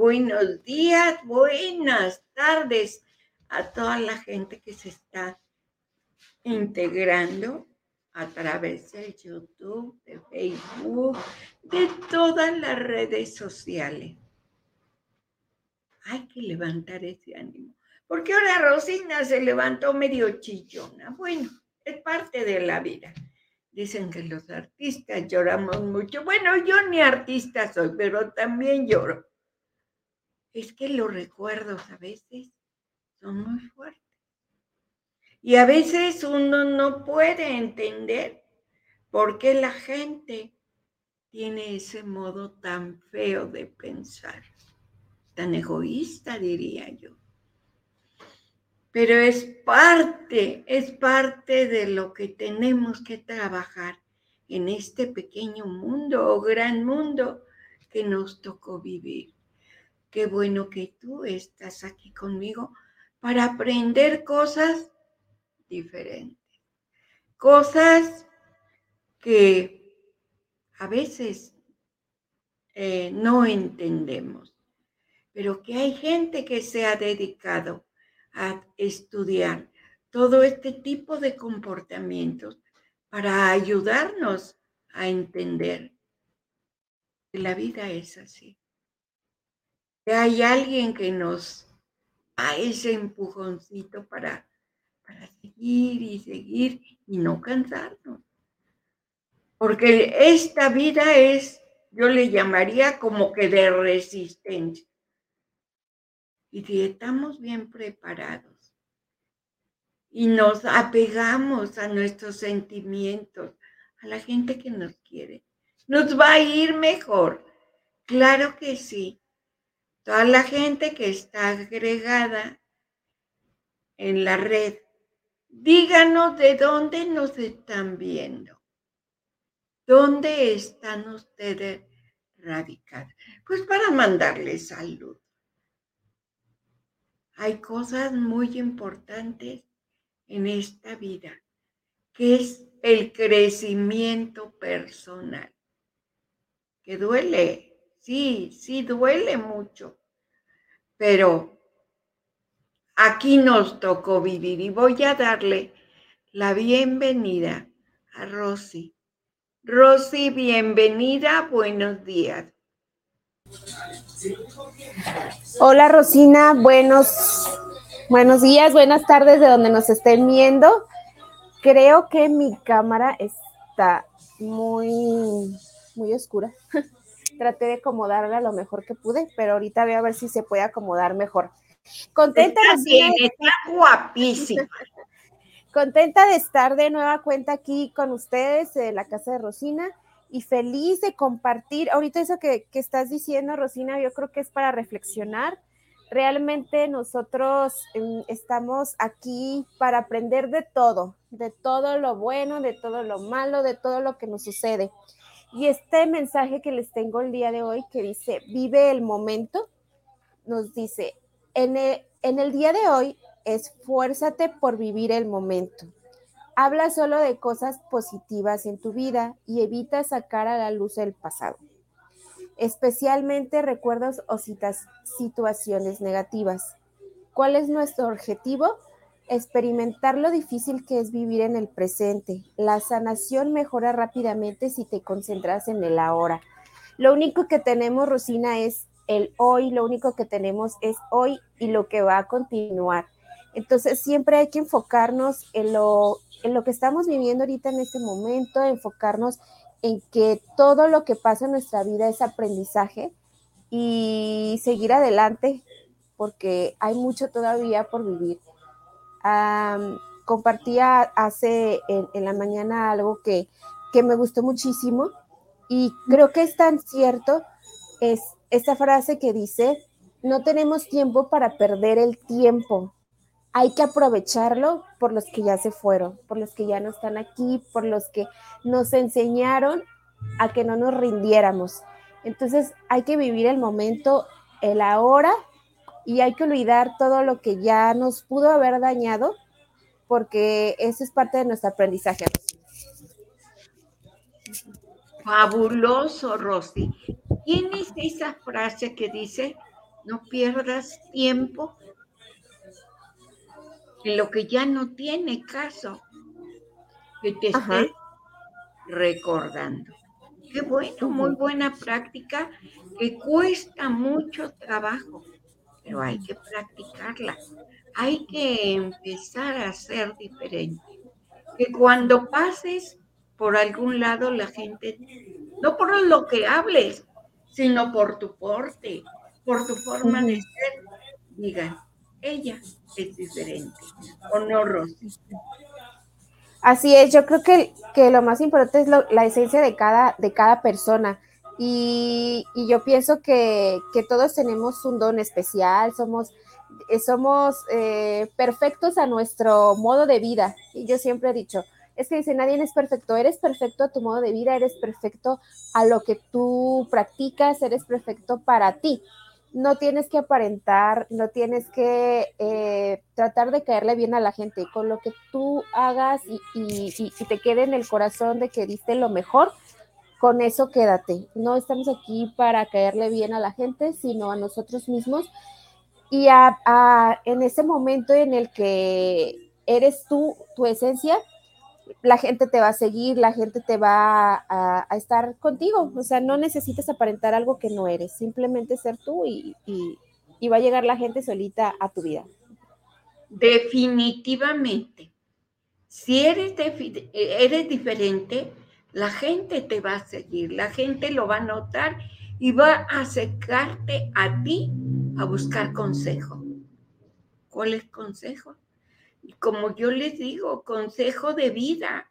Buenos días, buenas tardes a toda la gente que se está integrando a través de YouTube, de Facebook, de todas las redes sociales. Hay que levantar ese ánimo. Porque ahora Rosina se levantó medio chillona. Bueno, es parte de la vida. Dicen que los artistas lloramos mucho. Bueno, yo ni artista soy, pero también lloro. Es que los recuerdos a veces son muy fuertes. Y a veces uno no puede entender por qué la gente tiene ese modo tan feo de pensar, tan egoísta, diría yo. Pero es parte, es parte de lo que tenemos que trabajar en este pequeño mundo o gran mundo que nos tocó vivir. Qué bueno que tú estás aquí conmigo para aprender cosas diferentes. Cosas que a veces eh, no entendemos, pero que hay gente que se ha dedicado a estudiar todo este tipo de comportamientos para ayudarnos a entender que la vida es así. Hay alguien que nos da ese empujoncito para para seguir y seguir y no cansarnos. Porque esta vida es, yo le llamaría como que de resistencia. Y si estamos bien preparados y nos apegamos a nuestros sentimientos, a la gente que nos quiere, nos va a ir mejor. Claro que sí. Toda la gente que está agregada en la red Díganos de dónde nos están viendo. ¿Dónde están ustedes radicados? Pues para mandarles salud. Hay cosas muy importantes en esta vida, que es el crecimiento personal, que duele, sí, sí duele mucho, pero aquí nos tocó vivir y voy a darle la bienvenida a Rosy. Rosy, bienvenida, buenos días. Hola Rosina, buenos, buenos días, buenas tardes de donde nos estén viendo. Creo que mi cámara está muy, muy oscura. Traté de acomodarla lo mejor que pude, pero ahorita voy a ver si se puede acomodar mejor. Contenta de guapísima. Contenta de estar de nueva cuenta aquí con ustedes en la casa de Rosina y feliz de compartir. Ahorita eso que, que estás diciendo, Rosina, yo creo que es para reflexionar. Realmente nosotros em, estamos aquí para aprender de todo, de todo lo bueno, de todo lo malo, de todo lo que nos sucede. Y este mensaje que les tengo el día de hoy que dice, vive el momento, nos dice, en el, día de hoy, esfuérzate por vivir el momento. Habla solo de cosas positivas en tu vida y evita sacar a la luz el pasado, especialmente recuerdos o situaciones negativas. ¿Cuál es nuestro objetivo? Experimentar lo difícil que es vivir en el presente. La sanación mejora rápidamente si te concentras en el ahora. Lo único que tenemos, Rosina, es el hoy, lo único que tenemos es hoy y lo que va a continuar. Entonces siempre hay que enfocarnos en lo, en lo que estamos viviendo ahorita en este momento, enfocarnos en que todo lo que pasa en nuestra vida es aprendizaje y seguir adelante porque hay mucho todavía por vivir. Compartía hace en, en, la mañana algo que, que me gustó muchísimo y creo que es tan cierto, es esta frase que dice, no tenemos tiempo para perder el tiempo. Hay que aprovecharlo por los que ya se fueron, por los que ya no están aquí, por los que nos enseñaron a que no nos rindiéramos. Entonces hay que vivir el momento, el ahora, y hay que olvidar todo lo que ya nos pudo haber dañado, porque eso es parte de nuestro aprendizaje. Fabuloso, Rosy. ¿Tienes esa frase que dice, no pierdas tiempo en lo que ya no tiene caso que te esté recordando? Qué bueno, muy buena práctica que cuesta mucho trabajo, pero hay que practicarla. Hay que empezar a ser diferente. Que cuando pases por algún lado la gente, no por lo que hables, sino por tu porte, por tu forma de ser, digan, ella es diferente, ¿o no, Rosy? Así es, yo creo que, que lo más importante es la esencia de cada, de cada persona. Y, yo pienso que, todos tenemos un don especial, somos, eh, somos eh, perfectos a nuestro modo de vida. Y yo siempre he dicho, es que dice, nadie es perfecto, eres perfecto a tu modo de vida, eres perfecto a lo que tú practicas, eres perfecto para ti no tienes que aparentar, no tienes que eh, tratar de caerle bien a la gente. Con lo que tú hagas y, te quede en el corazón de que diste lo mejor, con eso quédate. No estamos aquí para caerle bien a la gente, sino a nosotros mismos. Y en ese momento en el que eres tú, tu esencia, la gente te va a seguir, la gente te va a, estar contigo. O sea, no necesitas aparentar algo que no eres, simplemente ser tú y, va a llegar la gente solita a tu vida. Definitivamente. Si eres, eres diferente, la gente te va a seguir, la gente lo va a notar y va a acercarte a ti a buscar consejo. ¿Cuál es consejo? Y como yo les digo, consejo de vida,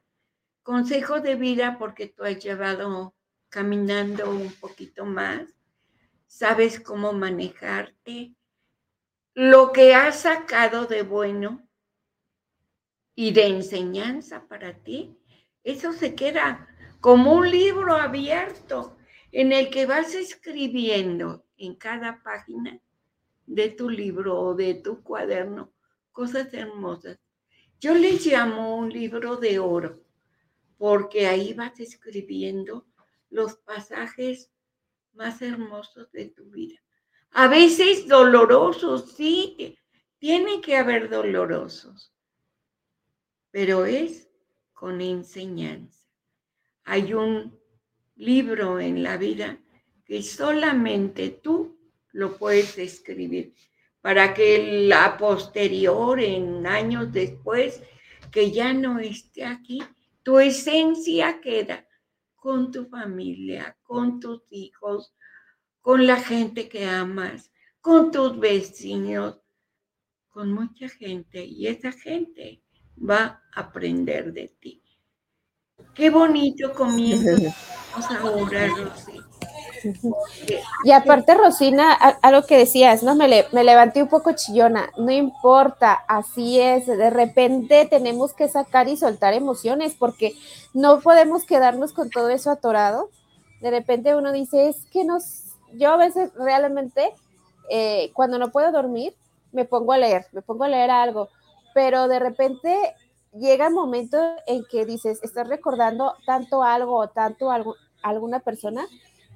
consejo de vida porque tú has llevado caminando un poquito más, sabes cómo manejarte, lo que has sacado de bueno y de enseñanza para ti, eso se queda como un libro abierto en el que vas escribiendo en cada página de tu libro o de tu cuaderno cosas hermosas. Yo les llamo un libro de oro, porque ahí vas escribiendo los pasajes más hermosos de tu vida. A veces dolorosos, sí, tiene que haber dolorosos, pero es con enseñanza. Hay un libro en la vida que solamente tú lo puedes escribir para que la posterior, en años después, que ya no esté aquí, tu esencia queda con tu familia, con tus hijos, con la gente que amas, con tus vecinos, con mucha gente. Y esa gente va a aprender de ti. Qué bonito comienzo ahora, Rosy. Y aparte, Rosina, algo que decías, ¿no? Me, me levanté un poco chillona, no importa, así es, de repente tenemos que sacar y soltar emociones porque no podemos quedarnos con todo eso atorado. De repente uno dice, es que nos, yo a veces realmente, eh, cuando no puedo dormir, me pongo a leer, me pongo a leer algo, pero de repente llega el momento en que dices, estás recordando tanto algo o tanto algo, alguna persona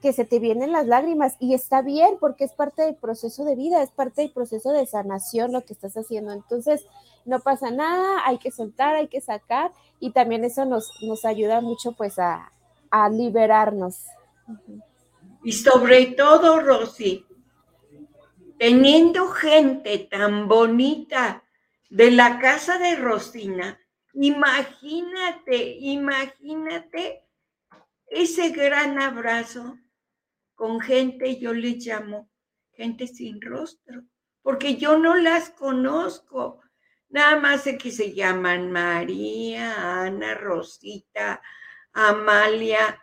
que se te vienen las lágrimas y está bien porque es parte del proceso de vida, es parte del proceso de sanación lo que estás haciendo. Entonces, no pasa nada, hay que soltar, hay que sacar y también eso nos, nos ayuda mucho pues a, a liberarnos. Y sobre todo, Rosy, teniendo gente tan bonita de la casa de Rosina, imagínate, imagínate ese gran abrazo con gente, yo les llamo gente sin rostro, porque yo no las conozco. Nada más sé que se llaman María, Ana, Rosita, Amalia,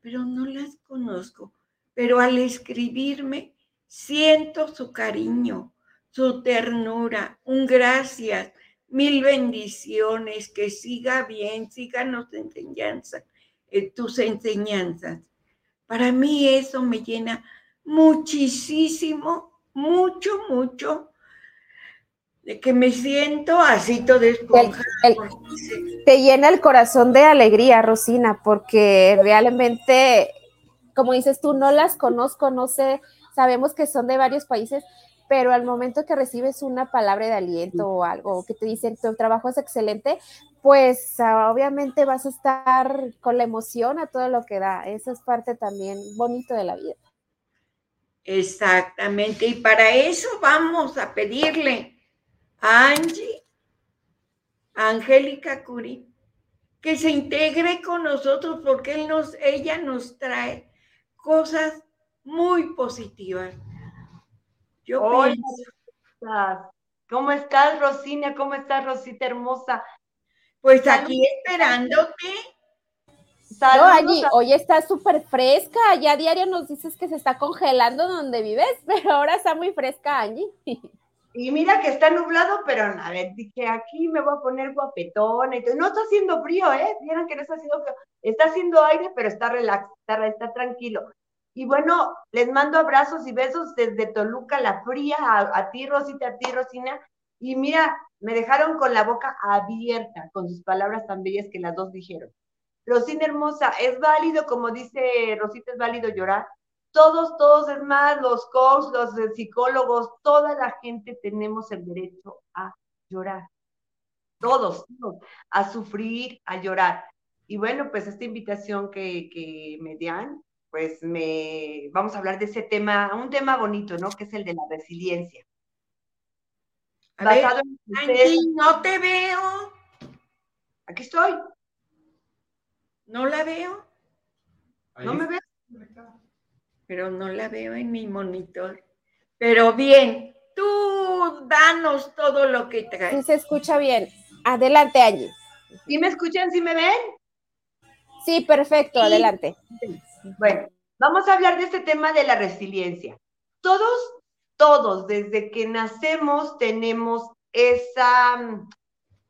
pero no las conozco. Pero al escribirme, siento su cariño, su ternura, un gracias, mil bendiciones, que siga bien, síganos enseñanza eh, tus enseñanzas. Para mí eso me llena muchísimo, mucho, mucho, de que me siento así todo esponja. te llena el corazón de alegría, Rosina, porque realmente, como dices tú, no las conozco, no sé, sabemos que son de varios países, pero al momento que recibes una palabra de aliento o algo que te dicen tu trabajo es excelente, pues ah, obviamente vas a estar con la emoción a todo lo que da. Eso es parte también bonito de la vida. Exactamente, y para eso vamos a pedirle a Angie, a Angélica Curi, que se integre con nosotros porque él nos, ella nos trae cosas muy positivas. Yo Hola, ¿cómo estás, Rosina? ¿Cómo estás, Rosita hermosa? Pues aquí esperándote. No, allí, hoy está súper fresca. Ya a diario nos dices que se está congelando donde vives, pero ahora está muy fresca, Angie. Y mira que está nublado, pero a ver, dije, aquí me voy a poner guapetona y todo. No está haciendo frío, ¿eh? Vieron que no está haciendo frío. Está haciendo aire, pero está relax, está tranquilo. Y bueno, les mando abrazos y besos desde Toluca, la fría, a, ti, Rosita, a ti, Rosina. Y mira, me dejaron con la boca abierta con sus palabras tan bellas que las dos dijeron. Rosina hermosa, es válido, como dice Rosita, es válido llorar. Todos, todos, es más, los coaches, los psicólogos, toda la gente tenemos el derecho a llorar. Todos, todos, a sufrir, a llorar. Y bueno, pues esta invitación que, que me dan, pues me vamos a hablar de ese tema, un tema bonito, ¿no? Que es el de la resiliencia. Basado en no te veo. Aquí estoy. No la veo. ¿No me ves? Pero no la veo en mi monitor. Pero bien, tú danos todo lo que traes. Sí, se escucha bien. Adelante, Angie. ¿Sí me escuchan? ¿Sí me ven? Sí, perfecto, adelante. Bueno, vamos a hablar de este tema de la resiliencia. Todos, todos, desde que nacemos tenemos esa,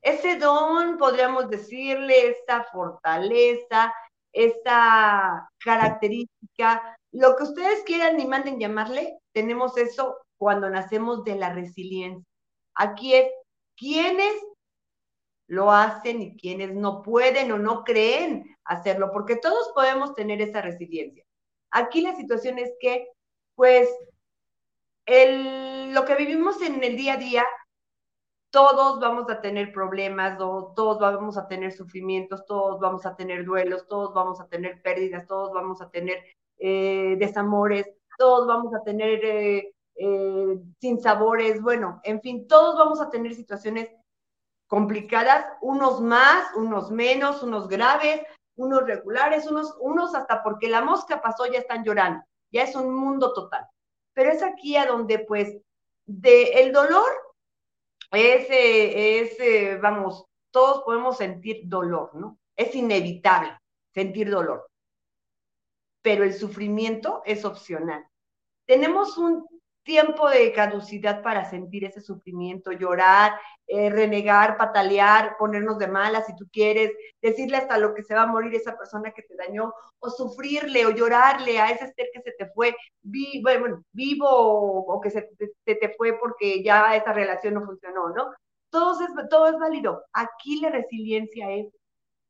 ese don, podríamos decirle, esa fortaleza, esa característica, lo que ustedes quieran y manden llamarle, tenemos eso cuando nacemos de la resiliencia. Aquí es quienes lo hacen y quienes no pueden o no creen hacerlo, porque todos podemos tener esa resiliencia. Aquí la situación es que, pues, lo que vivimos en el día a día, todos vamos a tener problemas, todos vamos a tener sufrimientos, todos vamos a tener duelos, todos vamos a tener pérdidas, todos vamos a tener eh, desamores, todos vamos a tener eh, eh, sinsabores, bueno, en fin, todos vamos a tener situaciones complicadas, unos más, unos menos, unos graves, unos regulares, unos, unos hasta porque la mosca pasó ya están llorando, ya es un mundo total. Pero es aquí a donde pues de el dolor es, es eh, vamos, todos podemos sentir dolor, ¿no? Es inevitable sentir dolor, pero el sufrimiento es opcional. Tenemos un tiempo de caducidad para sentir ese sufrimiento, llorar, eh, renegar, patalear, ponernos de malas si tú quieres, decirle hasta lo que se va a morir esa persona que te dañó, o sufrirle o llorarle a ese ser que se te fue vivo, bueno, vivo o, que se te, te, fue porque ya esa relación no funcionó, ¿no? Todo es, todo es válido. Aquí la resiliencia es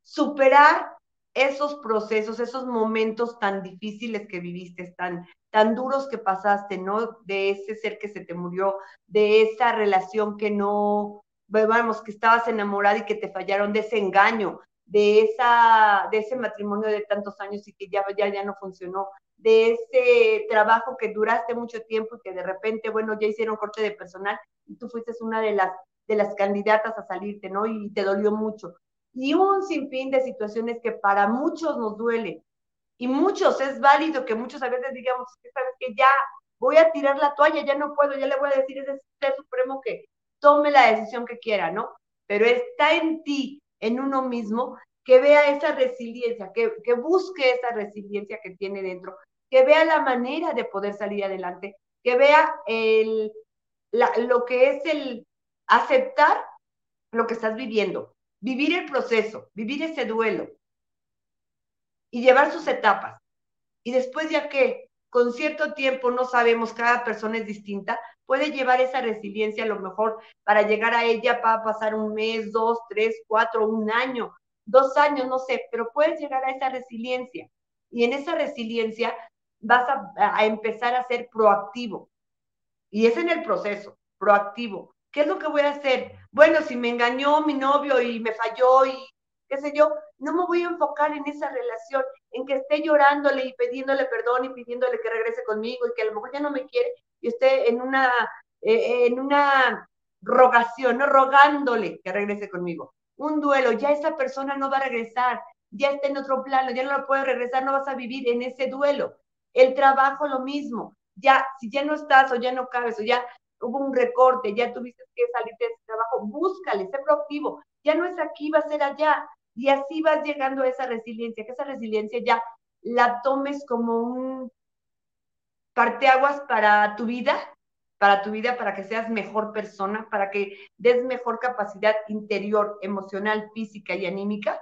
superar esos procesos, esos momentos tan difíciles que viviste, tan, tan duros que pasaste, ¿no? De ese ser que se te murió, de esa relación que no, vamos, que estabas enamorada y que te fallaron, de ese engaño, de, esa, de ese matrimonio de tantos años y que ya, ya, ya no funcionó, de ese trabajo que duraste mucho tiempo y que de repente, bueno, ya hicieron corte de personal y tú fuiste una de las, de las candidatas a salirte, ¿no? Y te dolió mucho y un sinfín de situaciones que para muchos nos duele. Y muchos, es válido que muchos a veces digamos, sabes que ya voy a tirar la toalla, ya no puedo, ya le voy a decir a ese ser supremo que tome la decisión que quiera, ¿no? Pero está en ti, en uno mismo, que vea esa resiliencia, que, que busque esa resiliencia que tiene dentro, que vea la manera de poder salir adelante, que vea el, lo que es el aceptar lo que estás viviendo, vivir el proceso, vivir ese duelo. y llevar sus etapas. Y después ya que con cierto tiempo no sabemos, cada persona es distinta, puede llevar esa resiliencia a lo mejor para llegar a ella para pasar un mes, dos, tres, cuatro, un año, dos años, no sé, pero puedes llegar a esa resiliencia. Y en esa resiliencia vas a, empezar a ser proactivo. Y es en el proceso, proactivo. ¿Qué es lo que voy a hacer? Bueno, si me engañó mi novio y me falló y qué sé yo, no me voy a enfocar en esa relación, en que esté llorándole y pidiéndole perdón y pidiéndole que regrese conmigo y que a lo mejor ya no me quiere y esté en una, eh, en una rogación, rogándole que regrese conmigo. Un duelo, ya esa persona no va a regresar, ya está en otro plano, ya no lo puede regresar, no vas a vivir en ese duelo. El trabajo lo mismo, ya, si ya no estás o ya no cabes o ya hubo un recorte, ya tuviste que salir de ese trabajo, búscale, sé proactivo, ya no es aquí, va a ser allá, y así vas llegando a esa resiliencia, que esa resiliencia ya la tomes como un parteaguas para tu vida, para tu vida, para que seas mejor persona, para que des mejor capacidad interior, emocional, física y anímica,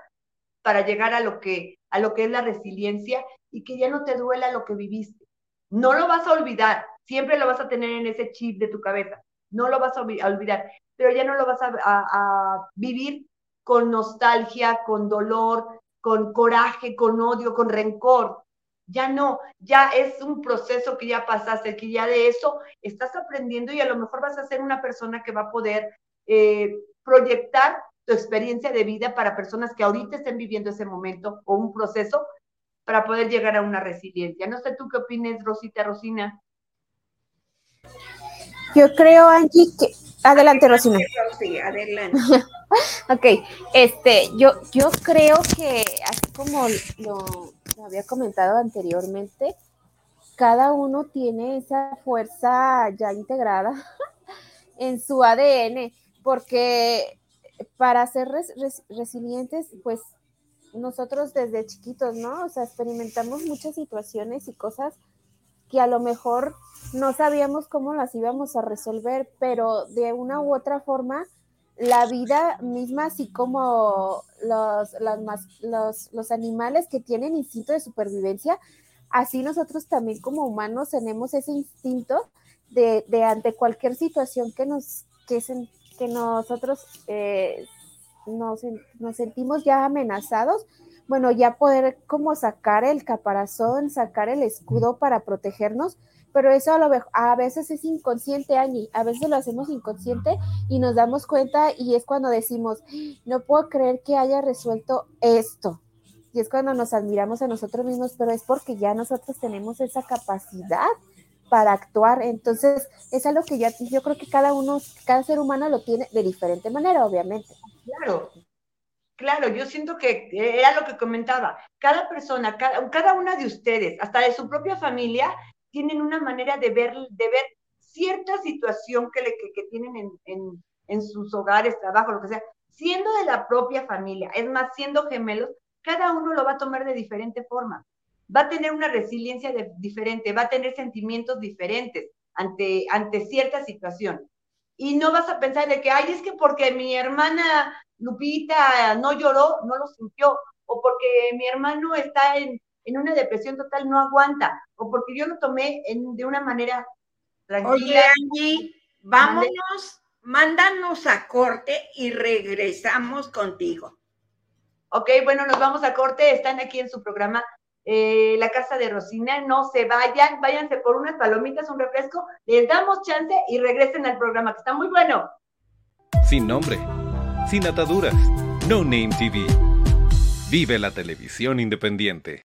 para llegar a lo que, a lo que es la resiliencia y que ya no te duela lo que viviste. No lo vas a olvidar, siempre lo vas a tener en ese chip de tu cabeza, no lo vas a olvidar, pero ya no lo vas a, vivir con nostalgia, con dolor, con coraje, con odio, con rencor. Ya no, ya es un proceso que ya pasaste, que ya de eso estás aprendiendo y a lo mejor vas a ser una persona que va a poder eh, proyectar tu experiencia de vida para personas que ahorita estén viviendo ese momento o un proceso para poder llegar a una resiliencia. No sé tú qué opinas, Rosita, Rosina. Yo creo, Angie, que... Adelante, Rosina. Sí, adelante. ok, este, yo, yo creo que así como lo, había comentado anteriormente, cada uno tiene esa fuerza ya integrada en su ADN, porque para ser resilientes, pues nosotros desde chiquitos, ¿no? O sea, experimentamos muchas situaciones y cosas que a lo mejor no sabíamos cómo las íbamos a resolver, pero de una u otra forma la vida misma, así como los, los, los, animales que tienen instinto de supervivencia, así nosotros también como humanos tenemos ese instinto de, de ante cualquier situación que nos que, que nosotros eh, nos, nos, sentimos ya amenazados, bueno, ya poder como sacar el caparazón, sacar el escudo para protegernos, pero eso a, lo, a veces es inconsciente, Angie, a veces lo hacemos inconsciente y nos damos cuenta y es cuando decimos, no puedo creer que haya resuelto esto. Y es cuando nos admiramos a nosotros mismos, pero es porque ya nosotros tenemos esa capacidad para actuar. Entonces, es algo que ya yo creo que cada uno, cada ser humano lo tiene de diferente manera, obviamente. Claro, Claro, yo siento que era lo que comentaba. Cada persona, cada, una de ustedes, hasta de su propia familia, tienen una manera de ver, de ver cierta situación que, tienen en, sus hogares, trabajo, lo que sea, siendo de la propia familia, es más, siendo gemelos, cada uno lo va a tomar de diferente forma. Va a tener una resiliencia diferente, va a tener sentimientos diferentes ante, ante cierta situación. Y no vas a pensar de que, ay, es que porque mi hermana Lupita no lloró, no lo sintió, o porque mi hermano está en, en una depresión total no aguanta, o porque yo lo tomé de una manera tranquila. Oye, Angie, vámonos, mándanos a corte y regresamos contigo. Ok, bueno, nos vamos a corte, están aquí en su programa eh, La Casa de Rosina, no se vayan, váyanse por unas palomitas, un refresco, les damos chance y regresen al programa, que está muy bueno. Sin nombre, sin ataduras, No Name TV. Vive la televisión independiente.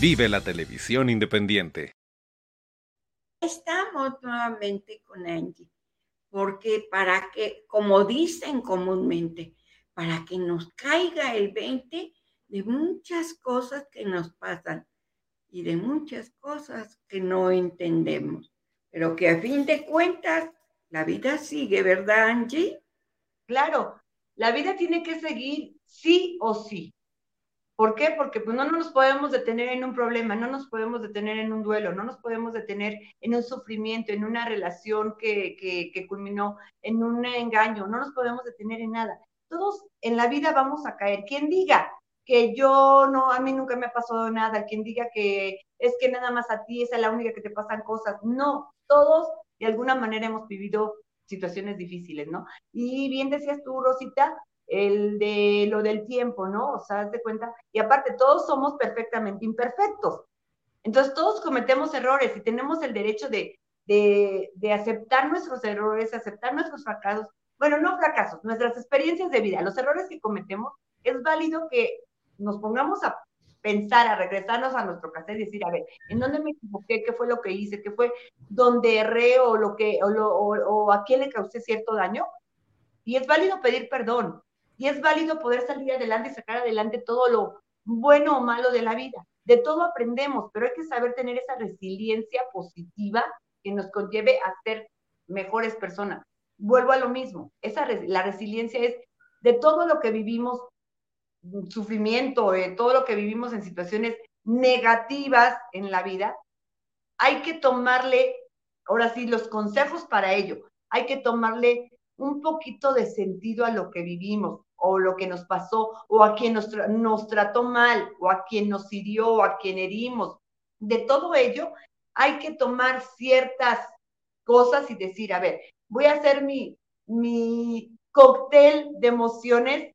Vive la televisión independiente. Estamos nuevamente con Angie, porque para que, como dicen comúnmente, para que nos caiga el 20 de muchas cosas que nos pasan y de muchas cosas que no entendemos, pero que a fin de cuentas la vida sigue, ¿verdad, Angie? Claro, la vida tiene que seguir sí o sí. ¿Por qué? Porque pues, no, nos podemos detener en un problema, no nos podemos detener en un duelo, no nos podemos detener en un sufrimiento, en una relación que, que, culminó, en un engaño, no nos podemos detener en nada. Todos en la vida vamos a caer. Quien diga que yo no, a mí nunca me ha pasado nada, quien diga que es que nada más a ti es la única que te pasan cosas, no, todos de alguna manera hemos vivido situaciones difíciles, ¿no? Y bien decías tú, Rosita, el de lo del tiempo, ¿no? O sea, de cuenta, y aparte todos somos perfectamente imperfectos. Entonces todos cometemos errores y tenemos el derecho de, de, aceptar nuestros errores, aceptar nuestros fracasos, bueno, no fracasos, nuestras experiencias de vida, los errores que cometemos, es válido que nos pongamos a pensar, a regresarnos a nuestro casa y decir, a ver, ¿en dónde me equivoqué? ¿Qué fue lo que hice? ¿Qué fue donde erré o, lo que, o, o a quién le causé cierto daño? Y es válido pedir perdón, y es válido poder salir adelante y sacar adelante todo lo bueno o malo de la vida. De todo aprendemos, pero hay que saber tener esa resiliencia positiva que nos conlleve a ser mejores personas. Vuelvo a lo mismo, esa la resiliencia es de todo lo que vivimos, sufrimiento, de todo lo que vivimos en situaciones negativas en la vida, hay que tomarle, ahora sí, los consejos para ello, hay que tomarle un poquito de sentido a lo que vivimos o lo que nos pasó, o a quien nos, trató mal, o a quien nos hirió, o a quien herimos. De todo ello, hay que tomar ciertas cosas y decir, a ver, voy a hacer mi, mi cóctel de emociones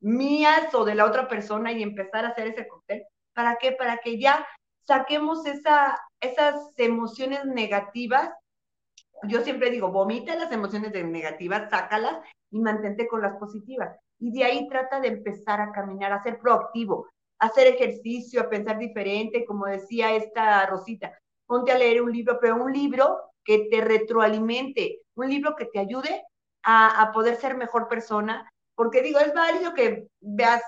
mías o de la otra persona y empezar a hacer ese cóctel. ¿Para qué? Para que ya saquemos esa, esas emociones negativas. Yo siempre digo, vomita las emociones negativas, sácalas y mantente con las positivas. Y de ahí trata de empezar a caminar, a ser proactivo, a hacer ejercicio, a pensar diferente, como decía esta Rosita, ponte a leer un libro, pero un libro que te retroalimente, un libro que te ayude a, poder ser mejor persona, porque digo, es válido que veas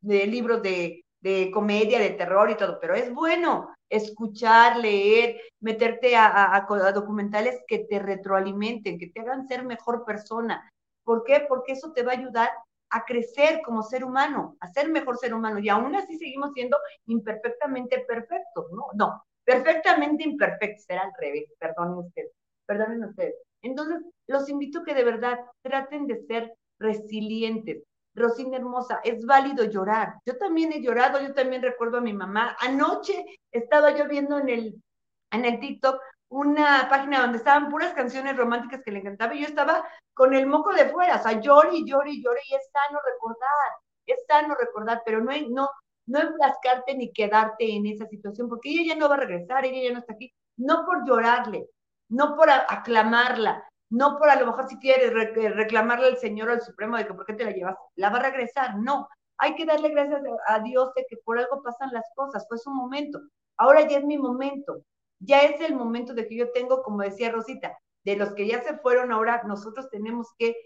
de libros de, de, comedia, de terror y todo, pero es bueno escuchar, leer, meterte a, documentales que te retroalimenten, que te hagan ser mejor persona. ¿Por qué? Porque eso te va a ayudar a crecer como ser humano, a ser mejor ser humano. Y aún así seguimos siendo imperfectamente perfectos, ¿no? No, perfectamente imperfectos, será al revés, perdonen ustedes, perdonen ustedes. Entonces, los invito a que de verdad traten de ser resilientes. Rosina hermosa, es válido llorar. Yo también he llorado, yo también recuerdo a mi mamá. Anoche estaba yo viendo en el, en el TikTok una página donde estaban puras canciones románticas que le encantaba y yo estaba con el moco de fuera, o sea, llore y llore y y es sano recordar, es sano recordar, pero no, no, no enflascarte ni quedarte en esa situación, porque ella ya no va a regresar, ella ya no está aquí, no por llorarle, no por aclamarla, no por a lo mejor si quieres reclamarle al Señor o al Supremo de que por qué te la llevas, la va a regresar, no. Hay que darle gracias a Dios de que por algo pasan las cosas, fue su momento. Ahora ya es mi momento, ya es el momento de que yo tengo, como decía Rosita, de los que ya se fueron, ahora nosotros tenemos que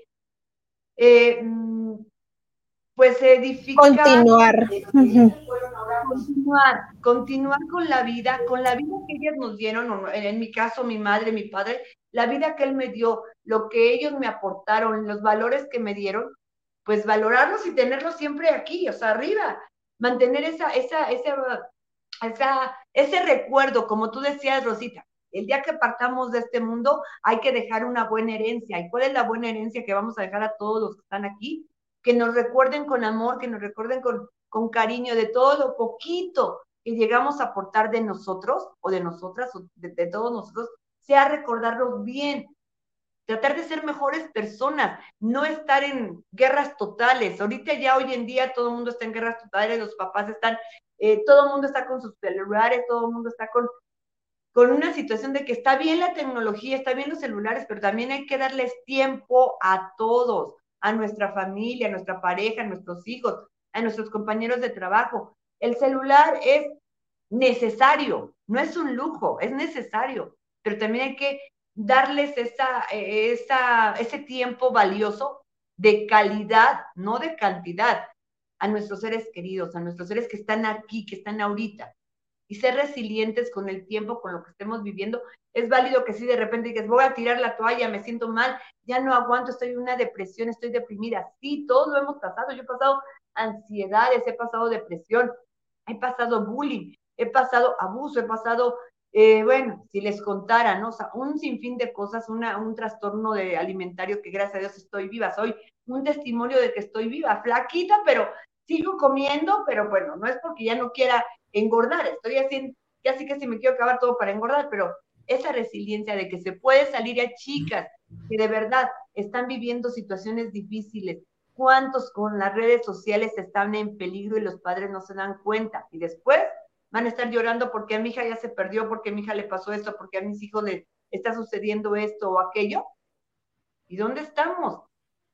eh, mm, pues edificar. Continuar. Continuar, continuar con la vida, con la vida que ellas nos dieron, en mi caso mi madre, mi padre, la vida que él me dio, lo que ellos me aportaron, los valores que me dieron, pues valorarlos y tenerlos siempre aquí, o sea, arriba, mantener esa, esa, esa, esa, ese recuerdo, como tú decías, Rosita, el día que partamos de este mundo hay que dejar una buena herencia. ¿Y cuál es la buena herencia que vamos a dejar a todos los que están aquí? Que nos recuerden con amor, que nos recuerden con, con cariño de todo lo poquito que llegamos a aportar de nosotros o de nosotras o de, todos nosotros, sea recordarlo bien, tratar de ser mejores personas, no estar en guerras totales. Ahorita ya hoy en día todo el mundo está en guerras totales, los papás están, eh, todo el mundo está con sus celulares, todo el mundo está con con una situación de que está bien la tecnología, está bien los celulares, pero también hay que darles tiempo a todos, a nuestra familia, a nuestra pareja, a nuestros hijos, a nuestros compañeros de trabajo. El celular es necesario, no es un lujo, es necesario, pero también hay que darles esa, esa, ese tiempo valioso de calidad, no de cantidad, a nuestros seres queridos, a nuestros seres que están aquí, que están ahorita y ser resilientes con el tiempo, con lo que estemos viviendo. Es válido que si de repente digas, voy a tirar la toalla, me siento mal, ya no aguanto, estoy en una depresión, estoy deprimida. Sí, todos lo hemos pasado. Yo he pasado ansiedades, he pasado depresión, he pasado bullying, he pasado abuso, he pasado, eh, bueno, si les contara, ¿no? Un sinfín de cosas, una, un trastorno de alimentario que gracias a Dios estoy viva. Soy un testimonio de que estoy viva, flaquita, pero sigo comiendo, pero bueno, no es porque ya no quiera engordar, estoy haciendo, ya sí que si me quiero acabar todo para engordar, pero esa resiliencia de que se puede salir a chicas que de verdad están viviendo situaciones difíciles, cuántos con las redes sociales están en peligro y los padres no se dan cuenta y después van a estar llorando porque a mi hija ya se perdió, porque a mi hija le pasó esto, porque a mis hijos le está sucediendo esto o aquello. ¿Y dónde estamos?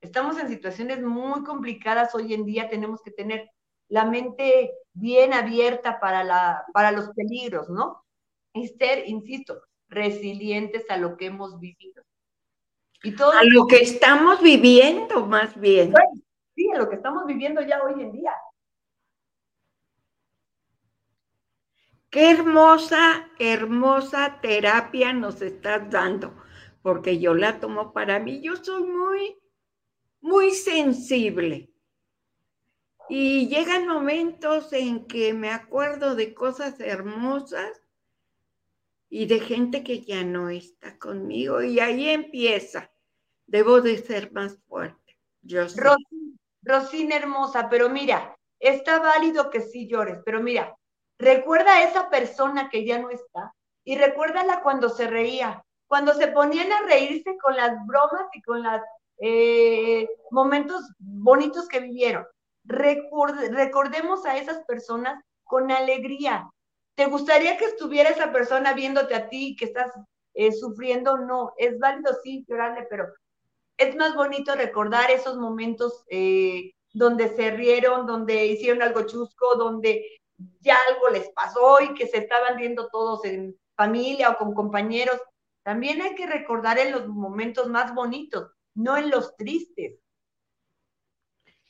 Estamos en situaciones muy complicadas hoy en día, tenemos que tener la mente bien abierta para, para los peligros, ¿no? Y ser, insisto, resilientes a lo que hemos vivido. Y todo a lo que estamos viviendo, más bien. sí, a lo que estamos viviendo ya hoy en día. Qué hermosa, hermosa terapia nos estás dando, porque yo la tomo para mí. Yo soy muy, muy sensible. Y llegan momentos en que me acuerdo de cosas hermosas y de gente que ya no está conmigo y ahí empieza. Debo de ser más fuerte. Yo Rosina hermosa, pero mira, está válido que sí llores, pero mira, recuerda a esa persona que ya no está y recuérdala cuando se reía, cuando se ponían a reírse con las bromas y con los eh, momentos bonitos que vivieron recordemos a esas personas con alegría. ¿Te gustaría que estuviera esa persona viéndote a ti que estás eh, sufriendo? No, es válido, sí, llorarle, pero es más bonito recordar esos momentos eh, donde se rieron, donde hicieron algo chusco, donde ya algo les pasó y que se estaban viendo todos en familia o con compañeros. También hay que recordar en los momentos más bonitos, no en los tristes.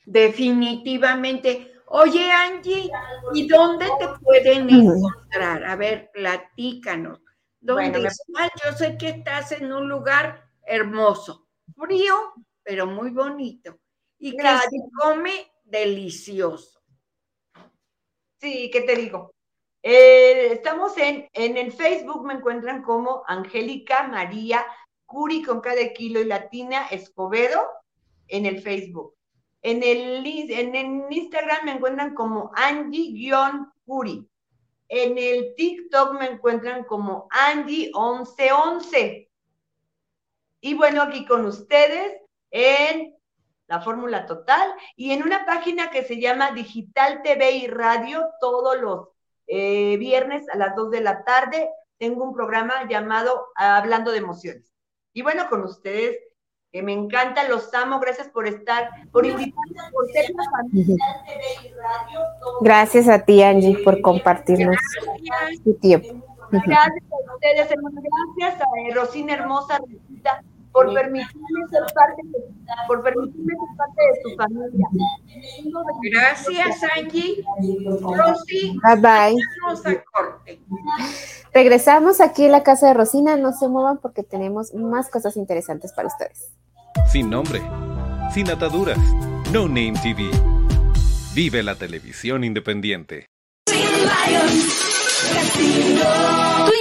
Definitivamente. Oye, Angie, ¿y dónde te pueden encontrar? A ver, platícanos. ¿Dónde estás? Yo sé que estás en un lugar hermoso, frío, pero muy bonito. Y que se come delicioso. Sí, ¿qué te digo? Eh, estamos en, en el Facebook, me encuentran como Angélica María Curi con cada kilo y latina Escobedo en el Facebook. En el, Instagram me encuentran como Angie-Curi. En el TikTok me encuentran como Angie1111. Y bueno, aquí con ustedes en la Fórmula Total y en una página que se llama Digital TV y Radio todos los eh, viernes a las 2 de la tarde. tengo un programa llamado Hablando de Emociones. Y bueno, con ustedes, que me encanta, los amo, gracias por estar, por invitarme, por ser una familia Gracias a ti, Angie, por compartirnos tu tiempo. Gracias a ustedes, gracias a Rosina Hermosa, por permitirme ser parte de, por permitirme ser parte de tu familia. Gracias, Angie. Rosy, Bye bye. vamos a corte. Regresamos aquí en la casa de Rosina. No se muevan porque tenemos más cosas interesantes para ustedes. Sin nombre, sin ataduras, No Name TV. Vive la televisión independiente.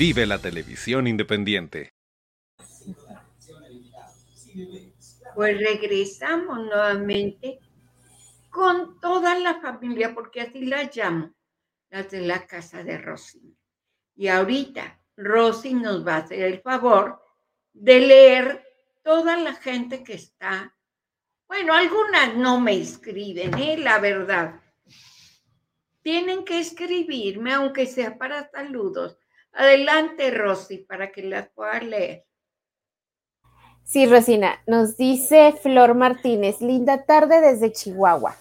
Vive la televisión independiente. Pues regresamos nuevamente con toda la familia, porque así las llamo, las de la casa de Rosy. Y ahorita Rosy nos va a hacer el favor de leer toda la gente que está. Bueno, algunas no me escriben, ¿eh? la verdad. Tienen que escribirme, aunque sea para saludos. Adelante, Rosy, para que las pueda leer. Sí, Rosina, nos dice Flor Martínez, linda tarde desde Chihuahua.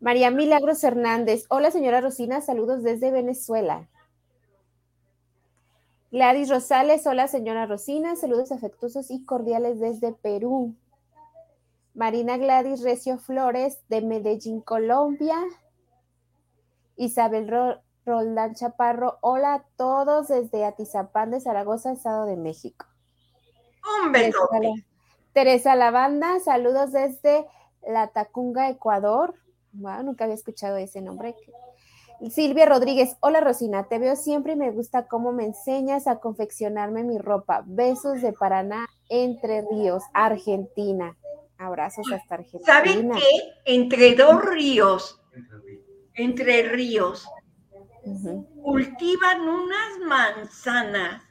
María Milagros Hernández, hola señora Rosina, saludos desde Venezuela. Gladys Rosales, hola señora Rosina, saludos afectuosos y cordiales desde Perú. Marina Gladys Recio Flores de Medellín, Colombia. Isabel Ro Roldán Chaparro, hola a todos desde Atizapán de Zaragoza, Estado de México. Un Teresa, beso. La- Teresa Lavanda, saludos desde La Tacunga, Ecuador. Wow, nunca había escuchado ese nombre. Silvia Rodríguez, hola Rosina, te veo siempre y me gusta cómo me enseñas a confeccionarme mi ropa. Besos de Paraná, Entre Ríos, Argentina. Abrazos hasta Argentina. ¿Saben qué? Entre dos ríos, entre ríos, Cultivan unas manzanas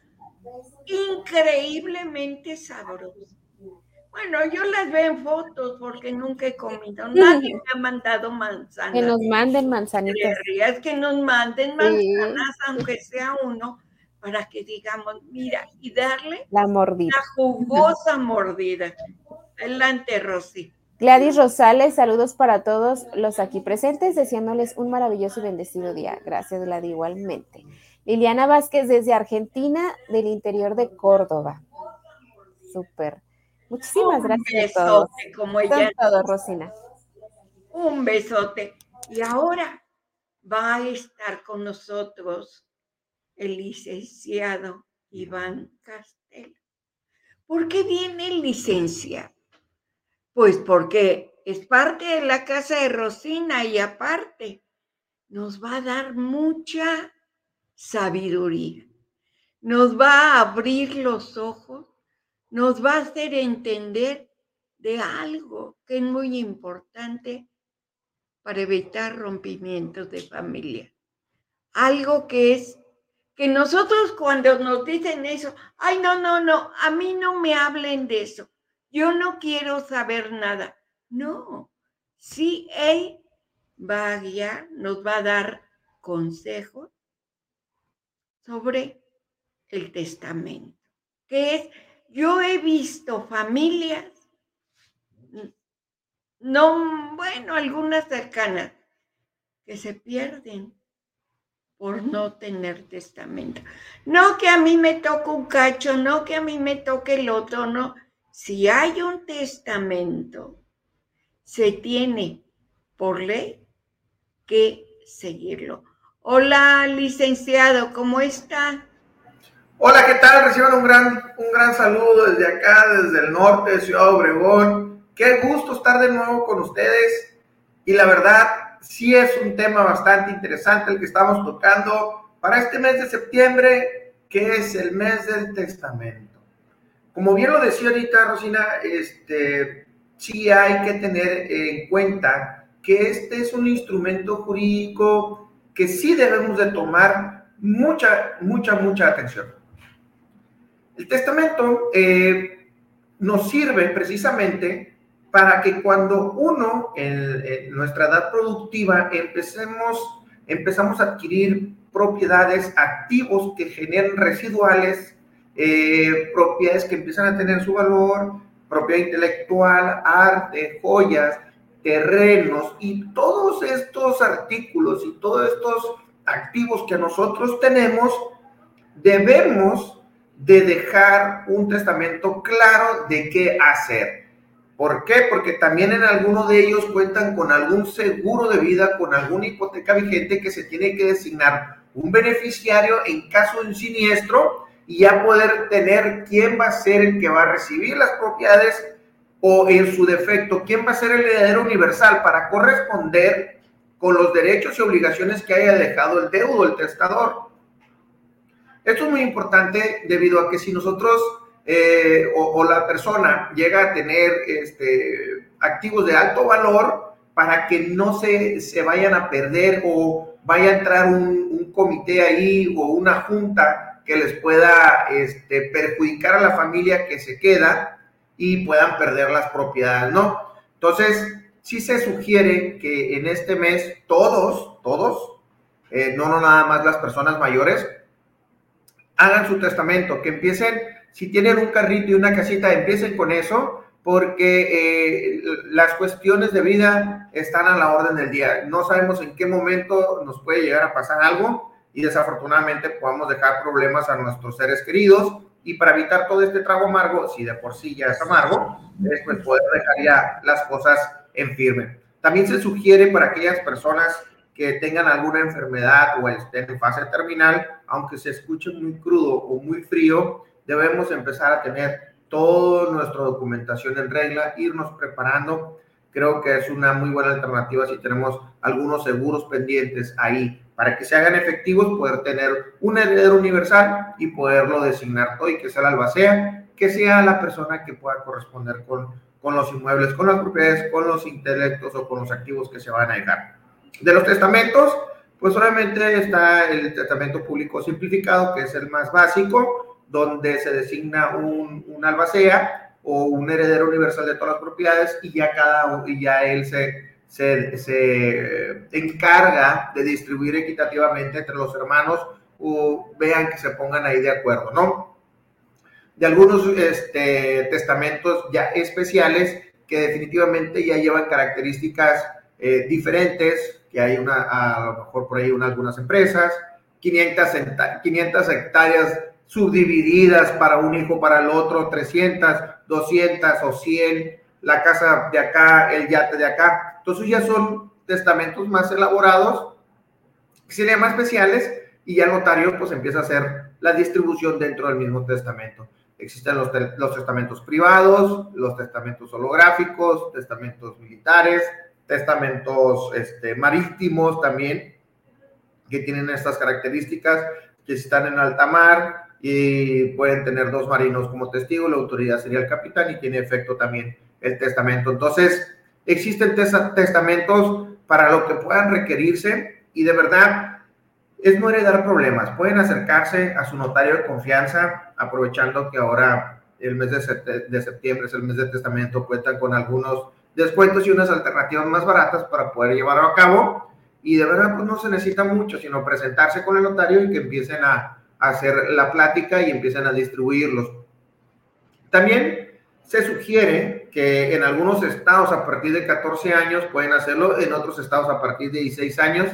increíblemente sabrosas. Bueno, yo las veo en fotos porque nunca he comido. Nadie me ha mandado manzanas. Que nos manden de manzanitas. rías, que nos manden manzanas, aunque sea uno, para que digamos, mira, y darle La mordida. una jugosa mordida. Adelante, Rosy. Gladys Rosales, saludos para todos los aquí presentes, deseándoles un maravilloso y bendecido día. Gracias, Gladys, igualmente. Liliana Vázquez desde Argentina, del interior de Córdoba. Súper. Muchísimas Un gracias a todos. besote, como ella todos, Rosina. Un besote. Y ahora va a estar con nosotros el licenciado Iván Castelo. ¿Por qué viene licencia? Pues porque es parte de la casa de Rosina y aparte nos va a dar mucha sabiduría. Nos va a abrir los ojos, nos va a hacer entender de algo que es muy importante para evitar rompimientos de familia. Algo que es que nosotros cuando nos dicen eso, ay, no, no, no, a mí no me hablen de eso, yo no quiero saber nada. No, sí, él va a guiar, nos va a dar consejos sobre el testamento, que es, yo he visto familias, no, bueno, algunas cercanas, que se pierden por no tener testamento. No que a mí me toque un cacho, no que a mí me toque el otro, no. Si hay un testamento, se tiene por ley que seguirlo. Hola, licenciado, ¿cómo está? Hola, ¿qué tal? Reciban un gran, un gran saludo desde acá, desde el norte de Ciudad Obregón. Qué gusto estar de nuevo con ustedes. Y la verdad, sí es un tema bastante interesante el que estamos tocando para este mes de septiembre, que es el mes del testamento. Como bien lo decía ahorita Rosina, este, sí hay que tener en cuenta que este es un instrumento jurídico que sí debemos de tomar mucha, mucha, mucha atención. El testamento eh, nos sirve precisamente para que cuando uno en, nuestra edad productiva empecemos, empezamos a adquirir propiedades, activos que generen residuales, eh, propiedades que empiezan a tener su valor, propiedad intelectual, arte, joyas, terrenos y todos estos artículos y todos estos activos que nosotros tenemos, debemos de dejar un testamento claro de qué hacer. ¿Por qué? Porque también en alguno de ellos cuentan con algún seguro de vida, con alguna hipoteca vigente que se tiene que designar un beneficiario en caso de un siniestro y ya poder tener quién va a ser el que va a recibir las propiedades o en su defecto, quién va a ser el heredero universal para corresponder con los derechos y obligaciones que haya dejado el deudo, el testador. Esto es muy importante debido a que si nosotros eh, o, la persona llega a tener este, activos de alto valor para que no se, se vayan a perder o vaya a entrar un, comité ahí o una junta que les pueda este, perjudicar a la familia que se queda y puedan perder las propiedades, ¿no? Entonces, sí se sugiere que en este mes todos, todos, eh, no, no nada más las personas mayores, hagan su testamento, que empiecen si tienen un carrito y una casita, empiecen con eso, porque eh, las cuestiones de vida están a la orden del día. No sabemos en qué momento nos puede llegar a pasar algo y desafortunadamente podamos dejar problemas a nuestros seres queridos. Y para evitar todo este trago amargo, si de por sí ya es amargo, es pues poder dejar ya las cosas en firme. También se sugiere para aquellas personas que tengan alguna enfermedad o estén en fase terminal, aunque se escuche muy crudo o muy frío, debemos empezar a tener toda nuestra documentación en regla, irnos preparando. Creo que es una muy buena alternativa si tenemos algunos seguros pendientes ahí para que se hagan efectivos, poder tener un heredero universal y poderlo designar todo y que sea la albacea, que sea la persona que pueda corresponder con, con los inmuebles, con las propiedades, con los intelectos o con los activos que se van a dejar. De los testamentos, pues solamente está el testamento público simplificado, que es el más básico, donde se designa un, un, albacea o un heredero universal de todas las propiedades y ya cada y ya él se, se, se encarga de distribuir equitativamente entre los hermanos o vean que se pongan ahí de acuerdo, ¿no? De algunos este, testamentos ya especiales que definitivamente ya llevan características eh, diferentes, que hay una, a lo mejor por ahí una, algunas empresas, 500, 500 hectáreas subdivididas para un hijo, para el otro, 300, 200 o 100, la casa de acá, el yate de acá. Entonces ya son testamentos más elaborados, que se llaman especiales, y ya el notario pues empieza a hacer la distribución dentro del mismo testamento. Existen los, los testamentos privados, los testamentos holográficos, testamentos militares, testamentos este, marítimos también, que tienen estas características, que están en alta mar y pueden tener dos marinos como testigo, la autoridad sería el capitán y tiene efecto también el testamento. Entonces, existen testamentos para lo que puedan requerirse y de verdad es no heredar problemas. Pueden acercarse a su notario de confianza, aprovechando que ahora el mes de, septiembre es el mes de testamento, cuentan con algunos descuentos y unas alternativas más baratas para poder llevarlo a cabo. Y de verdad, pues no se necesita mucho, sino presentarse con el notario y que empiecen a, hacer la plática y empiecen a distribuirlos. También se sugiere que en algunos estados a partir de 14 años pueden hacerlo, en otros estados a partir de 16 años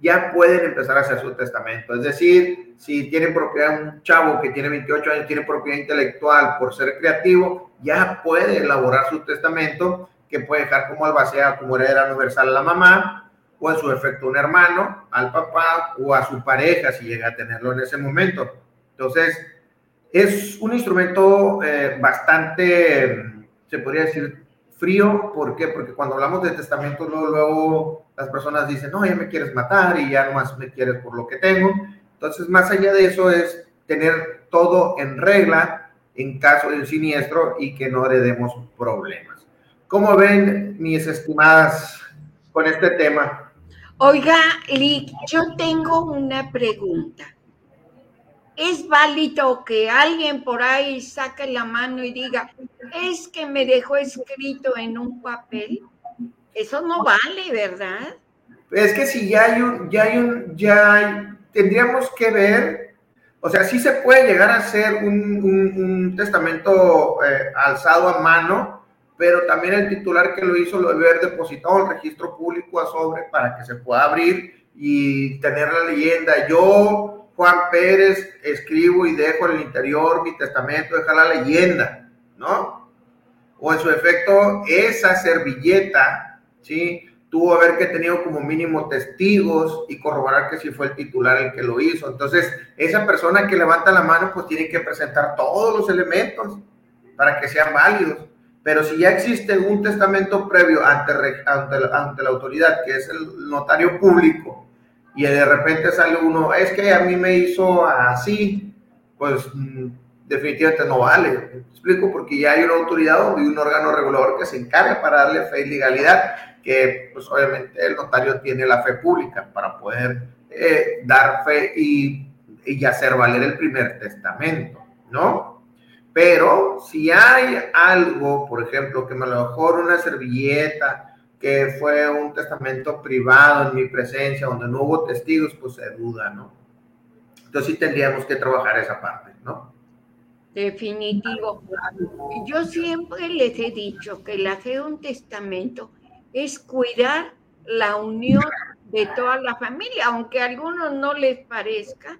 ya pueden empezar a hacer su testamento. Es decir, si tienen propiedad, un chavo que tiene 28 años tiene propiedad intelectual por ser creativo, ya puede elaborar su testamento que puede dejar como albacea, como heredera universal a la mamá, o en su efecto un hermano, al papá o a su pareja si llega a tenerlo en ese momento. Entonces, es un instrumento eh, bastante, se podría decir, frío. ¿Por qué? Porque cuando hablamos de testamento, luego, las personas dicen, no, ya me quieres matar y ya nomás me quieres por lo que tengo. Entonces, más allá de eso es tener todo en regla en caso de un siniestro y que no heredemos problemas. ¿Cómo ven, mis estimadas, con este tema? Oiga, Lick, yo tengo una pregunta. ¿Es válido que alguien por ahí saque la mano y diga, es que me dejó escrito en un papel? Eso no vale, ¿verdad? Es que si ya hay un, ya hay un, ya tendríamos que ver, o sea, sí se puede llegar a hacer un, testamento eh, alzado a mano, pero también el titular que lo hizo lo debe haber depositado el registro público a sobre para que se pueda abrir y tener la leyenda. Yo, Juan Pérez, escribo y dejo en el interior mi testamento, dejar la leyenda, ¿no? O en su efecto, esa servilleta ¿sí? Tuvo haber que tenido como mínimo testigos y corroborar que si fue el titular el que lo hizo. Entonces, esa persona que levanta la mano, pues tiene que presentar todos los elementos para que sean válidos. Pero si ya existe un testamento previo ante, ante, ante la autoridad, que es el notario público, y de repente sale uno, es que a mí me hizo así, pues mm, definitivamente no vale. ¿Me explico? Porque ya hay una autoridad y un órgano regulador que se encarga para darle fe y legalidad que pues obviamente el notario tiene la fe pública para poder eh, dar fe y, y hacer valer el primer testamento, ¿no? Pero si hay algo, por ejemplo, que me lo mejor una servilleta, que fue un testamento privado en mi presencia, donde no hubo testigos, pues se duda, ¿no? Entonces sí tendríamos que trabajar esa parte, ¿no? Definitivo. Yo siempre les he dicho que el hacer un testamento es cuidar la unión de toda la familia, aunque a algunos no les parezca,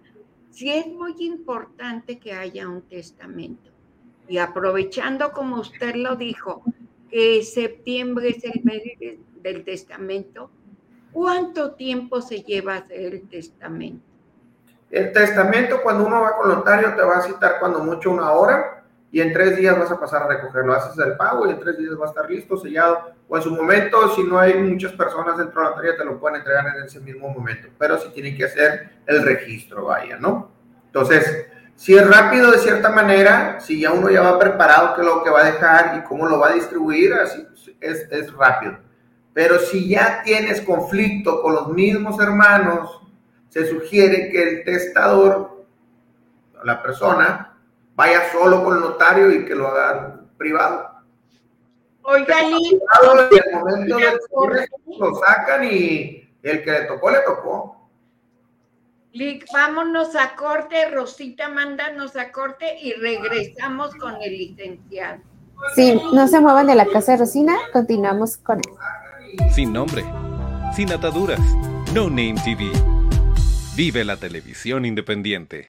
sí es muy importante que haya un testamento. Y aprovechando, como usted lo dijo, que septiembre es el mes del testamento, ¿cuánto tiempo se lleva hacer el testamento? El testamento, cuando uno va con notario, te va a citar cuando mucho una hora y en tres días vas a pasar a recogerlo. Haces el pago y en tres días va a estar listo, sellado. O en su momento, si no hay muchas personas dentro de la notaría, te lo pueden entregar en ese mismo momento. Pero si tienen que hacer el registro, vaya, ¿no? Entonces, si es rápido de cierta manera, si ya uno ya va preparado qué es lo que va a dejar y cómo lo va a distribuir, así es, es rápido. Pero si ya tienes conflicto con los mismos hermanos, se sugiere que el testador, la persona, vaya solo con el notario y que lo hagan privado. Oiga, el momento lo sacan y el que le tocó, le tocó. Lick, vámonos a corte, Rosita, mándanos a corte y regresamos con el licenciado. Sí, no se muevan de la casa de Rosina, continuamos con él. Sin nombre, sin ataduras, No Name TV. Vive la televisión independiente.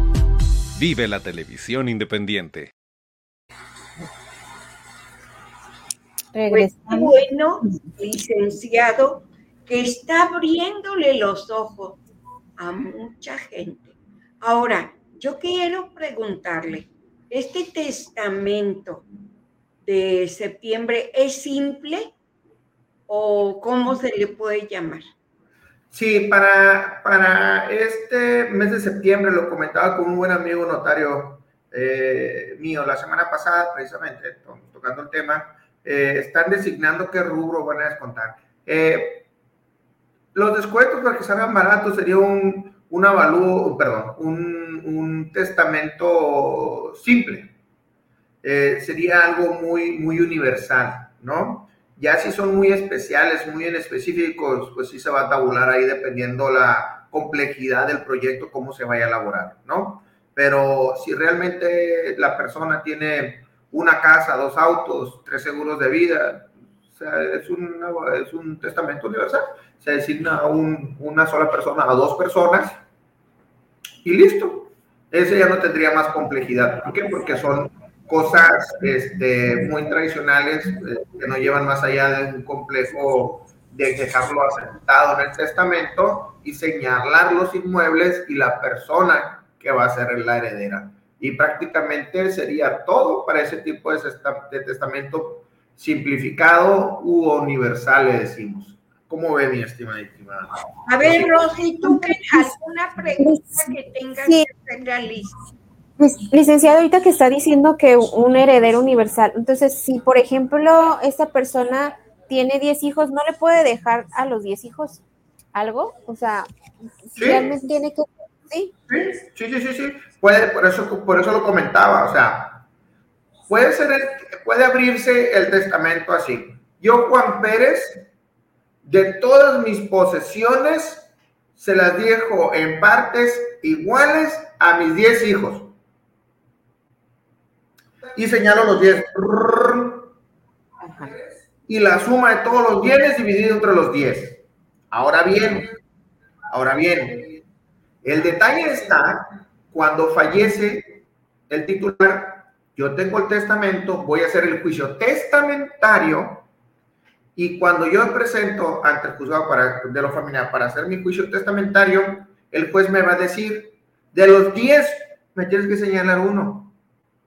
Vive la televisión independiente. Pues bueno, licenciado, que está abriéndole los ojos a mucha gente. Ahora, yo quiero preguntarle, ¿este testamento de septiembre es simple o cómo se le puede llamar? Sí, para, para este mes de septiembre lo comentaba con un buen amigo notario eh, mío la semana pasada, precisamente, to- tocando el tema, eh, están designando qué rubro van a descontar. Eh, los descuentos para que salgan baratos sería un, un avalúo, perdón, un, un testamento simple. Sería algo muy, muy universal, ¿no? Ya si son muy especiales, muy en específicos, pues sí se va a tabular ahí dependiendo la complejidad del proyecto, cómo se vaya a elaborar, ¿no? Pero si realmente la persona tiene una casa, dos autos, tres seguros de vida, o sea, es, una- es un testamento universal. Se designa a un- una sola persona, a dos personas, y listo. Ese ya no tendría más complejidad. ¿Por qué? Porque son cosas este, muy tradicionales eh, que no llevan más allá de un complejo de dejarlo asentado en el testamento y señalar los inmuebles y la persona que va a ser la heredera. Y prácticamente sería todo para ese tipo de, testamento simplificado u universal, le decimos. ¿Cómo ve mi estimadísima? A ver, Rosy, ¿tú qué, alguna pregunta que tengas Sí. que hacerle a Liz? Lic- Licenciado, ahorita que está diciendo que un heredero universal, entonces si por ejemplo esta persona tiene 10 hijos, ¿no le puede dejar a los 10 hijos algo? O sea, Sí. realmente tiene que... Sí, Sí, sí, sí, sí, sí. Puede, por eso, por eso lo comentaba. O sea, puede ser, el- puede abrirse el testamento así. Yo, Juan Pérez, de todas mis posesiones, se las dejo en partes iguales a mis 10 hijos. Y señalo los 10. Y la suma de todos los bienes dividido entre los 10. Ahora bien, ahora bien, el detalle está cuando fallece el titular, yo tengo el testamento, voy a hacer el juicio testamentario y cuando yo me presento ante el juzgado para, de lo familiar para hacer mi juicio testamentario, el juez me va a decir, de los 10 me tienes que señalar uno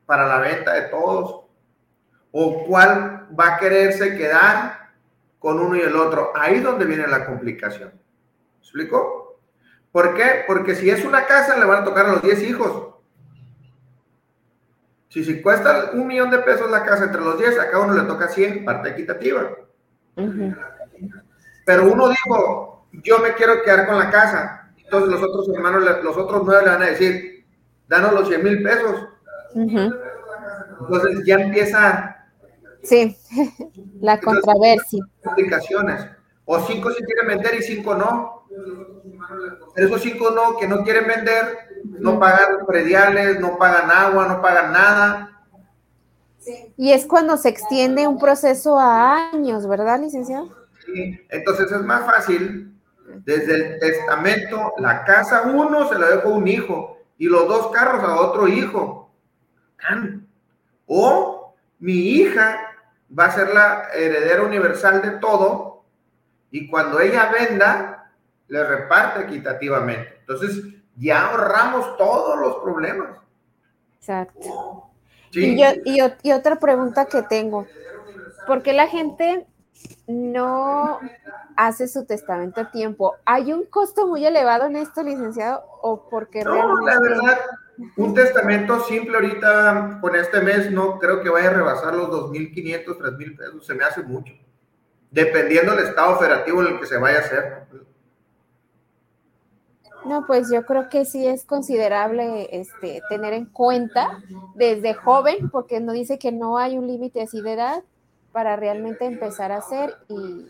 para la venta de todos o cuál va a quererse quedar con uno y el otro. Ahí es donde viene la complicación. ¿Me explico? ¿Por qué? Porque si es una casa, le van a tocar a los 10 hijos. Si, si cuesta un millón de pesos la casa entre los 10, a cada uno le toca 100, parte equitativa. Pero uno dijo, yo me quiero quedar con la casa. Entonces los otros hermanos, los otros nueve le van a decir, danos los 100 mil pesos. Entonces ya empieza. Sí, la controversia. O cinco si quieren vender y cinco no. esos cinco no, que no quieren vender, no pagan prediales, no pagan agua, no pagan nada. Y es cuando se extiende un proceso a años, ¿verdad, licenciado? Sí, entonces es más fácil, desde el testamento, la casa uno se la dejó a un hijo y los dos carros a otro hijo. O mi hija va a ser la heredera universal de todo y cuando ella venda, le reparte equitativamente. Entonces, ya ahorramos todos los problemas. Exacto. Y, yo, y, otra pregunta que tengo, ¿por qué la gente no hace su testamento a tiempo? ¿Hay un costo muy elevado en esto, licenciado? ¿O porque no, la verdad, un testamento simple ahorita con este mes no creo que vaya a rebasar los 2.500, 3.000 pesos, se me hace mucho, dependiendo del estado operativo en el que se vaya a hacer. No, pues yo creo que sí es considerable este, tener en cuenta desde joven, porque no dice que no hay un límite así de edad para realmente empezar a hacer y,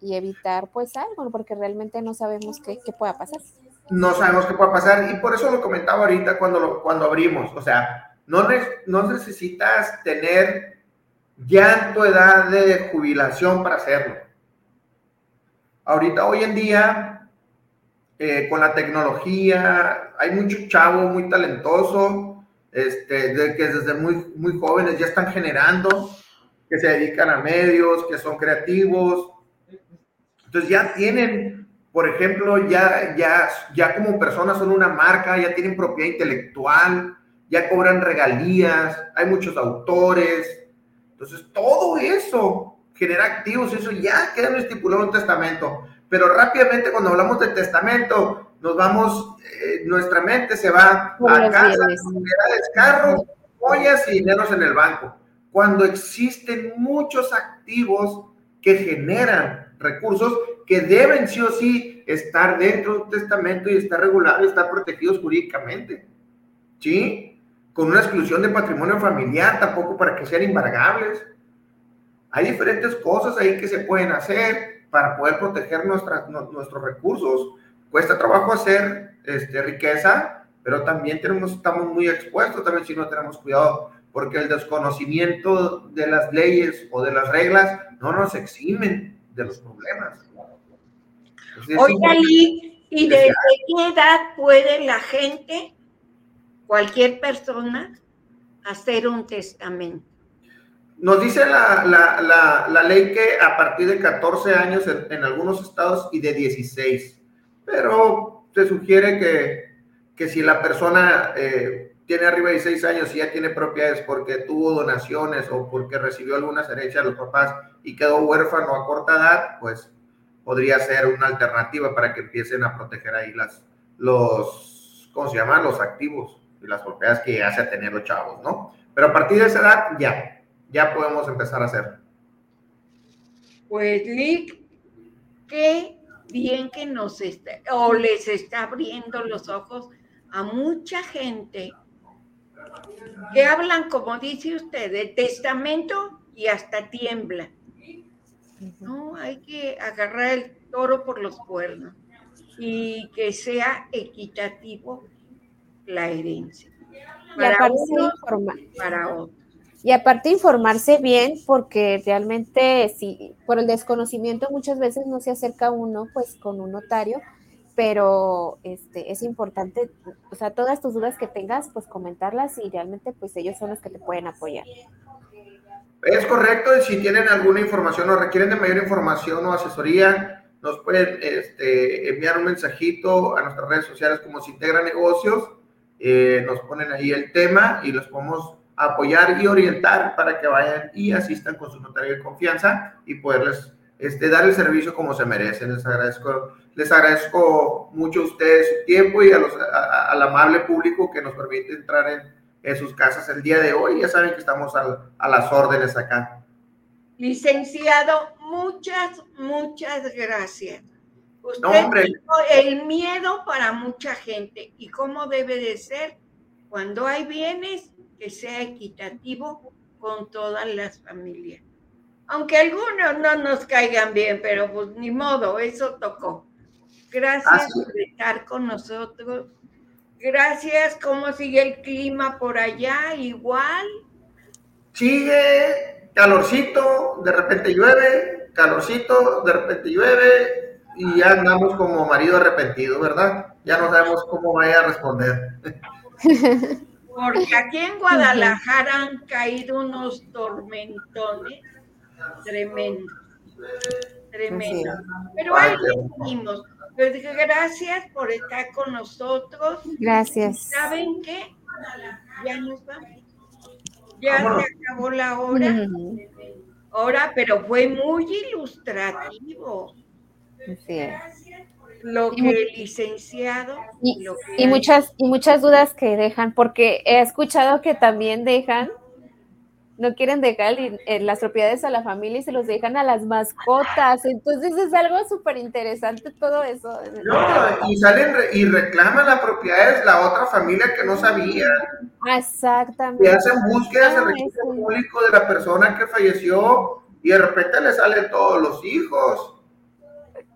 evitar pues algo, porque realmente no sabemos qué, qué, pueda pasar. No sabemos qué pueda pasar y por eso lo comentaba ahorita cuando, cuando abrimos, o sea, no, no necesitas tener ya tu edad de jubilación para hacerlo. Ahorita, hoy en día, eh, con la tecnología, hay mucho chavo muy talentoso, este, que desde muy, muy jóvenes ya están generando, que se dedican a medios, que son creativos. Entonces ya tienen, por ejemplo, ya, ya, ya como personas son una marca, ya tienen propiedad intelectual, ya cobran regalías, hay muchos autores. Entonces todo eso genera activos, eso ya queda estipulado en un testamento pero rápidamente cuando hablamos del testamento, nos vamos, eh, nuestra mente se va a casa, propiedades, carros, joyas y dineros en el banco. Cuando existen muchos activos que generan recursos que deben sí o sí estar dentro de un testamento y estar regulados, estar protegidos jurídicamente. ¿Sí? Con una exclusión de patrimonio familiar, tampoco para que sean embargables. Hay diferentes cosas ahí que se pueden hacer para poder proteger nuestras, nuestros recursos. Cuesta trabajo hacer este, riqueza, pero también tenemos, estamos muy expuestos también si no tenemos cuidado, porque el desconocimiento de las leyes o de las reglas no nos eximen de los problemas. Oiga, ¿y desde qué edad puede la gente, cualquier persona, hacer un testamento? Nos dice la, la, la, ley que a partir de 14 años en, algunos estados y de 16, pero se sugiere que, que si la persona eh, tiene arriba de 16 años y ya tiene propiedades porque tuvo donaciones o porque recibió algunas herencias de los papás y quedó huérfano a corta edad, pues podría ser una alternativa para que empiecen a proteger ahí las, los, ¿cómo se llaman? Los activos y las propiedades que hace tener los chavos, ¿no? Pero a partir de esa edad, ya, ya podemos empezar a hacer. Pues Lick, qué bien que nos está, o les está abriendo los ojos a mucha gente que hablan, como dice usted, de testamento y hasta tiembla. No, hay que agarrar el toro por los cuernos y que sea equitativo la herencia. Para. Y aparte informarse bien, porque realmente si por el desconocimiento muchas veces no se acerca uno pues con un notario, pero este es importante, o sea, todas tus dudas que tengas, pues comentarlas y realmente pues ellos son los que te pueden apoyar. Es correcto, y si tienen alguna información o requieren de mayor información o asesoría, nos pueden este, enviar un mensajito a nuestras redes sociales como se integra negocios, eh, nos ponen ahí el tema y los podemos apoyar y orientar para que vayan y asistan con su notario de confianza y poderles este, dar el servicio como se merecen. Les agradezco, les agradezco mucho a ustedes su tiempo y a los, al amable público que nos permite entrar en en sus casas el día de hoy. Ya saben que estamos a las órdenes acá. Licenciado, muchas, muchas gracias. Usted el miedo para mucha gente y cómo debe de ser cuando hay bienes que sea equitativo con todas las familias. Aunque algunos no nos caigan bien, pero pues ni modo, eso tocó. Gracias por estar con nosotros. Gracias. ¿Cómo sigue el clima por allá? Igual. Sigue calorcito, de repente llueve, calorcito, de repente llueve y ya andamos como marido arrepentido, ¿verdad? Ya no sabemos cómo vaya a responder. Porque aquí en Guadalajara han caído unos tormentones tremendos, tremendos. Pero ahí venimos. Pues gracias por estar con nosotros. Gracias. ¿Saben qué? Ya nos vamos. Ya se acabó la hora. Ahora, pero fue muy ilustrativo. Es. Lo que el licenciado. Y, y muchas, y muchas dudas que dejan, porque he escuchado que también dejan no quieren dejar eh, las propiedades a la familia y se los dejan a las mascotas. Entonces es algo súper interesante todo eso. No, y salen y reclaman las propiedades la otra familia que no sabía. Exactamente. Y hacen búsquedas de registro público de la persona que falleció y de repente le salen todos los hijos.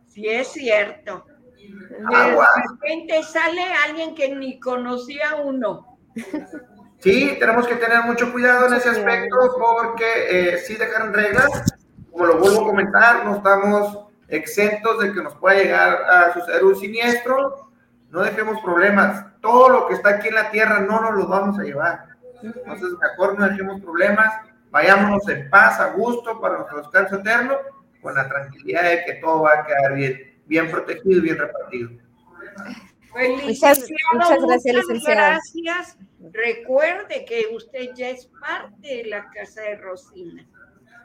Sí, es cierto. De repente sale alguien que ni conocía uno. Sí, tenemos que tener mucho cuidado en ese aspecto porque eh, sí dejaron reglas, como lo vuelvo a comentar, no estamos exentos de que nos pueda llegar a suceder un siniestro, no dejemos problemas, todo lo que está aquí en la tierra no nos lo vamos a llevar, entonces mejor no dejemos problemas, vayámonos en paz, a gusto, para nuestro descanso eterno, con la tranquilidad de que todo va a quedar bien, bien protegido y bien repartido. Muchas, muchas gracias, licenciado. Gracias recuerde que usted ya es parte de la casa de Rosina.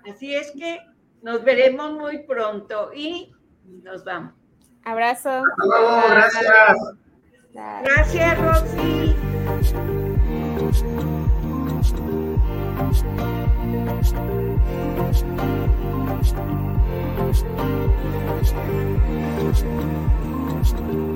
Así es que nos veremos muy pronto y nos vamos. Abrazo. gracias. Gracias, Rosy. Really?